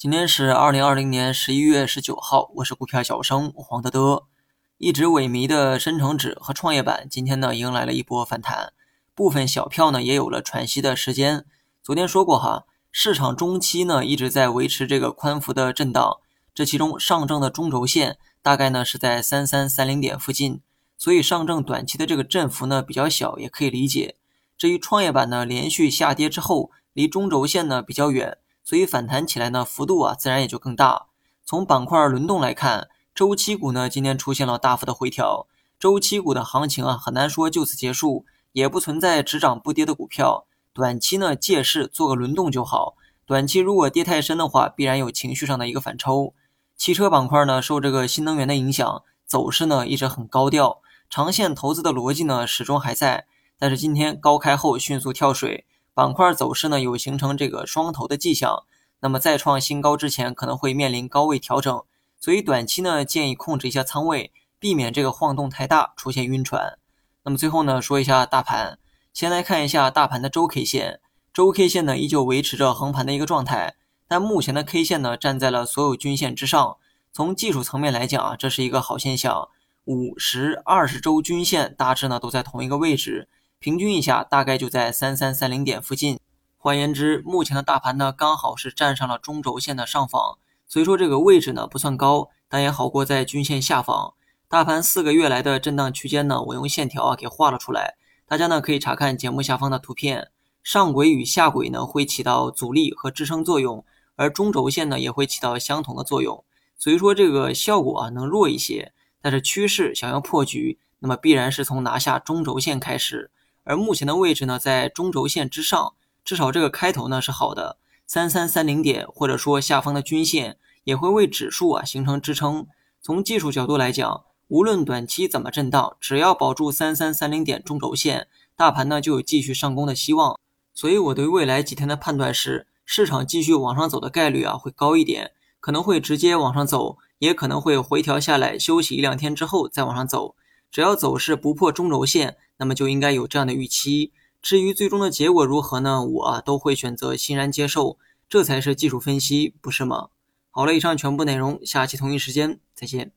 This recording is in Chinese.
今天是二零二零年十一月十九号，我是股票小生黄德德。一直萎靡的深成指和创业板今天呢迎来了一波反弹，部分小票呢也有了喘息的时间。昨天说过哈，市场中期呢一直在维持这个宽幅的震荡，这其中上证的中轴线大概呢是在三三三零点附近，所以上证短期的这个振幅呢比较小，也可以理解。至于创业板呢连续下跌之后，离中轴线呢比较远。所以反弹起来呢，幅度啊自然也就更大。从板块轮动来看，周期股呢今天出现了大幅的回调，周期股的行情啊很难说就此结束，也不存在只涨不跌的股票。短期呢借势做个轮动就好。短期如果跌太深的话，必然有情绪上的一个反抽。汽车板块呢受这个新能源的影响，走势呢一直很高调，长线投资的逻辑呢始终还在，但是今天高开后迅速跳水。板块走势呢有形成这个双头的迹象，那么再创新高之前可能会面临高位调整，所以短期呢建议控制一下仓位，避免这个晃动太大出现晕船。那么最后呢说一下大盘，先来看一下大盘的周 K 线，周 K 线呢依旧维持着横盘的一个状态，但目前的 K 线呢站在了所有均线之上，从技术层面来讲啊这是一个好现象，五十、二十周均线大致呢都在同一个位置。平均一下，大概就在三三三零点附近。换言之，目前的大盘呢，刚好是站上了中轴线的上方，所以说这个位置呢不算高，但也好过在均线下方。大盘四个月来的震荡区间呢，我用线条啊给画了出来，大家呢可以查看节目下方的图片。上轨与下轨呢会起到阻力和支撑作用，而中轴线呢也会起到相同的作用。所以说这个效果啊能弱一些，但是趋势想要破局，那么必然是从拿下中轴线开始。而目前的位置呢，在中轴线之上，至少这个开头呢是好的，三三三零点，或者说下方的均线也会为指数啊形成支撑。从技术角度来讲，无论短期怎么震荡，只要保住三三三零点中轴线，大盘呢就有继续上攻的希望。所以我对未来几天的判断是，市场继续往上走的概率啊会高一点，可能会直接往上走，也可能会回调下来休息一两天之后再往上走。只要走势不破中轴线，那么就应该有这样的预期。至于最终的结果如何呢？我啊都会选择欣然接受，这才是技术分析，不是吗？好了，以上全部内容，下期同一时间再见。